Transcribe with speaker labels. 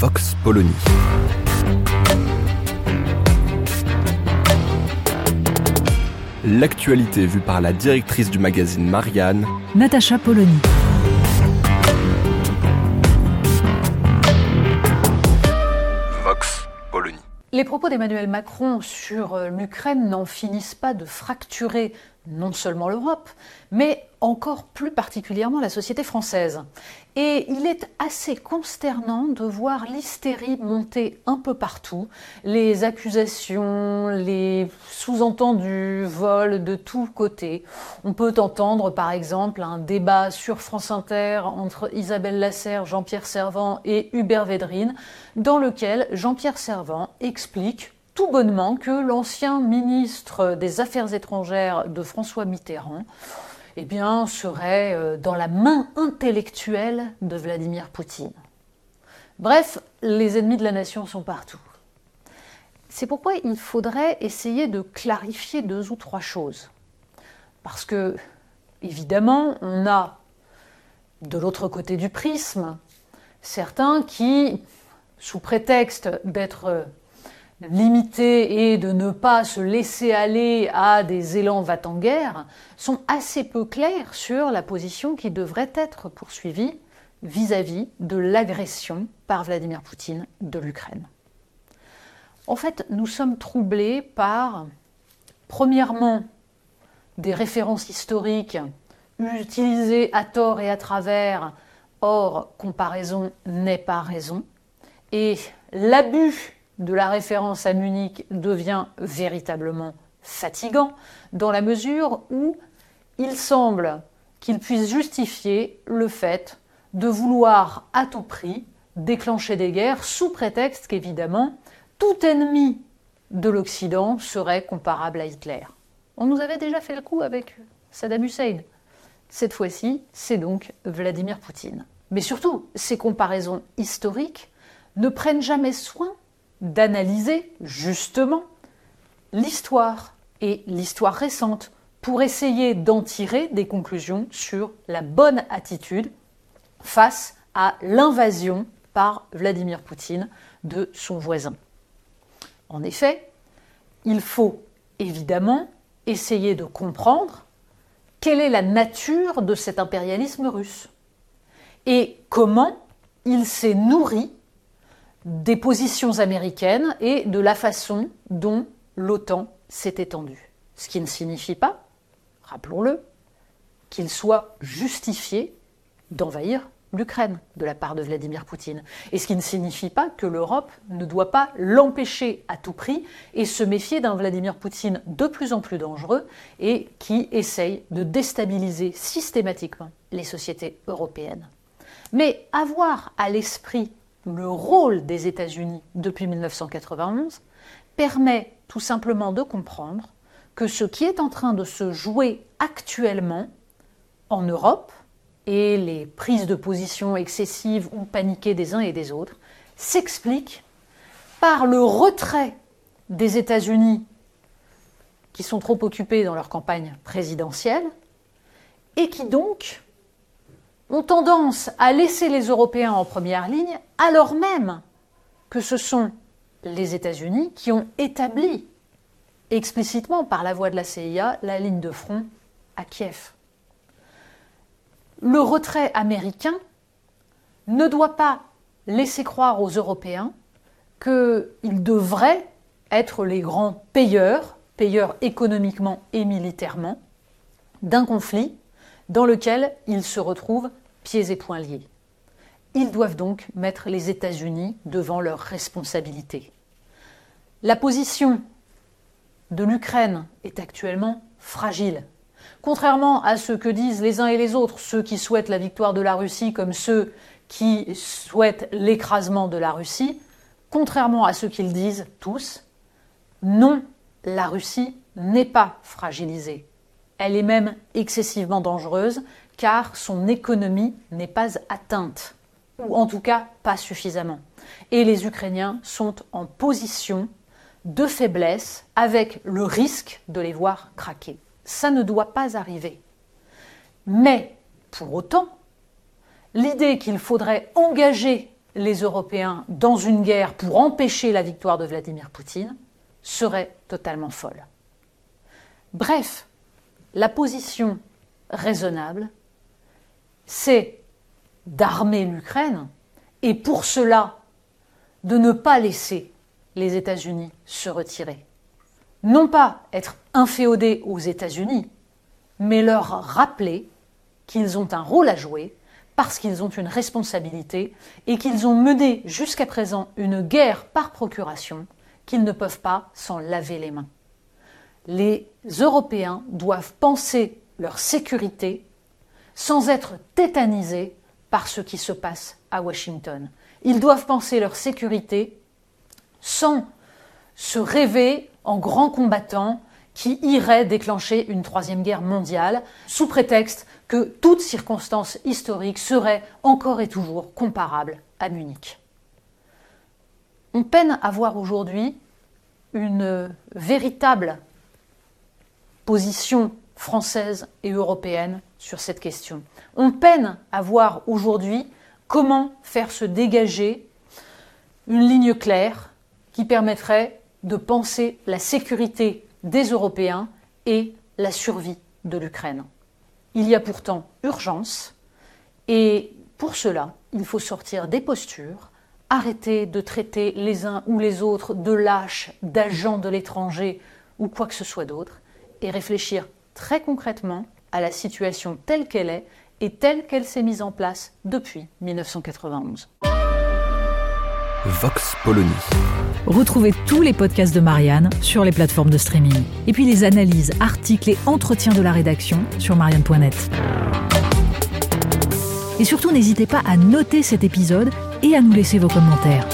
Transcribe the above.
Speaker 1: Vox Polony. L'actualité vue par la directrice du magazine Marianne,
Speaker 2: Natacha Polony.
Speaker 1: Vox Polony.
Speaker 3: Les propos d'Emmanuel Macron sur euh, l'Ukraine n'en finissent pas de fracturer non seulement l'Europe, mais encore plus particulièrement la société française. Et il est assez consternant de voir l'hystérie monter un peu partout, les accusations, les sous-entendus vols de tous côtés. On peut entendre par exemple un débat sur France Inter entre Isabelle Lasserre, Jean-Pierre Servant et Hubert Védrine, dans lequel Jean-Pierre Servant explique tout bonnement que l'ancien ministre des Affaires étrangères de François Mitterrand eh serait euh, dans la main intellectuelle de Vladimir Poutine. Bref, les ennemis de la nation sont partout. C'est pourquoi il faudrait essayer de clarifier deux ou trois choses. Parce que, évidemment, on a de l'autre côté du prisme certains qui, sous prétexte d'être limiter et de ne pas se laisser aller à des élans va-t-en-guerre sont assez peu clairs sur la position qui devrait être poursuivie vis-à-vis de l'agression par Vladimir Poutine de l'Ukraine. En fait, nous sommes troublés par, premièrement, des références historiques utilisées à tort et à travers, or comparaison n'est pas raison, et l'abus de la référence à Munich devient véritablement fatigant dans la mesure où il semble qu'il puisse justifier le fait de vouloir à tout prix déclencher des guerres sous prétexte qu'évidemment tout ennemi de l'Occident serait comparable à Hitler. On nous avait déjà fait le coup avec Saddam Hussein. Cette fois-ci, c'est donc Vladimir Poutine. Mais surtout, ces comparaisons historiques ne prennent jamais soin d'analyser justement l'histoire et l'histoire récente pour essayer d'en tirer des conclusions sur la bonne attitude face à l'invasion par Vladimir Poutine de son voisin. En effet, il faut évidemment essayer de comprendre quelle est la nature de cet impérialisme russe et comment il s'est nourri des positions américaines et de la façon dont l'OTAN s'est étendue. Ce qui ne signifie pas, rappelons-le, qu'il soit justifié d'envahir l'Ukraine de la part de Vladimir Poutine. Et ce qui ne signifie pas que l'Europe ne doit pas l'empêcher à tout prix et se méfier d'un Vladimir Poutine de plus en plus dangereux et qui essaye de déstabiliser systématiquement les sociétés européennes. Mais avoir à l'esprit le rôle des États-Unis depuis 1991 permet tout simplement de comprendre que ce qui est en train de se jouer actuellement en Europe et les prises de position excessives ou paniquées des uns et des autres s'explique par le retrait des États-Unis qui sont trop occupés dans leur campagne présidentielle et qui donc ont tendance à laisser les Européens en première ligne, alors même que ce sont les États-Unis qui ont établi explicitement par la voie de la CIA la ligne de front à Kiev. Le retrait américain ne doit pas laisser croire aux Européens qu'ils devraient être les grands payeurs, payeurs économiquement et militairement, d'un conflit dans lequel ils se retrouvent pieds et poings liés. Ils doivent donc mettre les États-Unis devant leurs responsabilités. La position de l'Ukraine est actuellement fragile. Contrairement à ce que disent les uns et les autres, ceux qui souhaitent la victoire de la Russie comme ceux qui souhaitent l'écrasement de la Russie, contrairement à ce qu'ils disent tous, non, la Russie n'est pas fragilisée. Elle est même excessivement dangereuse car son économie n'est pas atteinte, ou en tout cas pas suffisamment. Et les Ukrainiens sont en position de faiblesse avec le risque de les voir craquer. Ça ne doit pas arriver. Mais pour autant, l'idée qu'il faudrait engager les Européens dans une guerre pour empêcher la victoire de Vladimir Poutine serait totalement folle. Bref, la position raisonnable, c'est d'armer l'Ukraine et pour cela de ne pas laisser les États-Unis se retirer. Non pas être inféodés aux États-Unis, mais leur rappeler qu'ils ont un rôle à jouer parce qu'ils ont une responsabilité et qu'ils ont mené jusqu'à présent une guerre par procuration qu'ils ne peuvent pas s'en laver les mains. Les Européens doivent penser leur sécurité sans être tétanisés par ce qui se passe à Washington. Ils doivent penser leur sécurité sans se rêver en grands combattants qui iraient déclencher une troisième guerre mondiale sous prétexte que toute circonstance historique serait encore et toujours comparable à Munich. On peine à voir aujourd'hui une véritable position française et européenne sur cette question. On peine à voir aujourd'hui comment faire se dégager une ligne claire qui permettrait de penser la sécurité des Européens et la survie de l'Ukraine. Il y a pourtant urgence et pour cela, il faut sortir des postures, arrêter de traiter les uns ou les autres de lâches, d'agents de l'étranger ou quoi que ce soit d'autre et réfléchir très concrètement à la situation telle qu'elle est et telle qu'elle s'est mise en place depuis 1991.
Speaker 1: Vox Polony.
Speaker 2: Retrouvez tous les podcasts de Marianne sur les plateformes de streaming. Et puis les analyses, articles et entretiens de la rédaction sur marianne.net. Et surtout, n'hésitez pas à noter cet épisode et à nous laisser vos commentaires.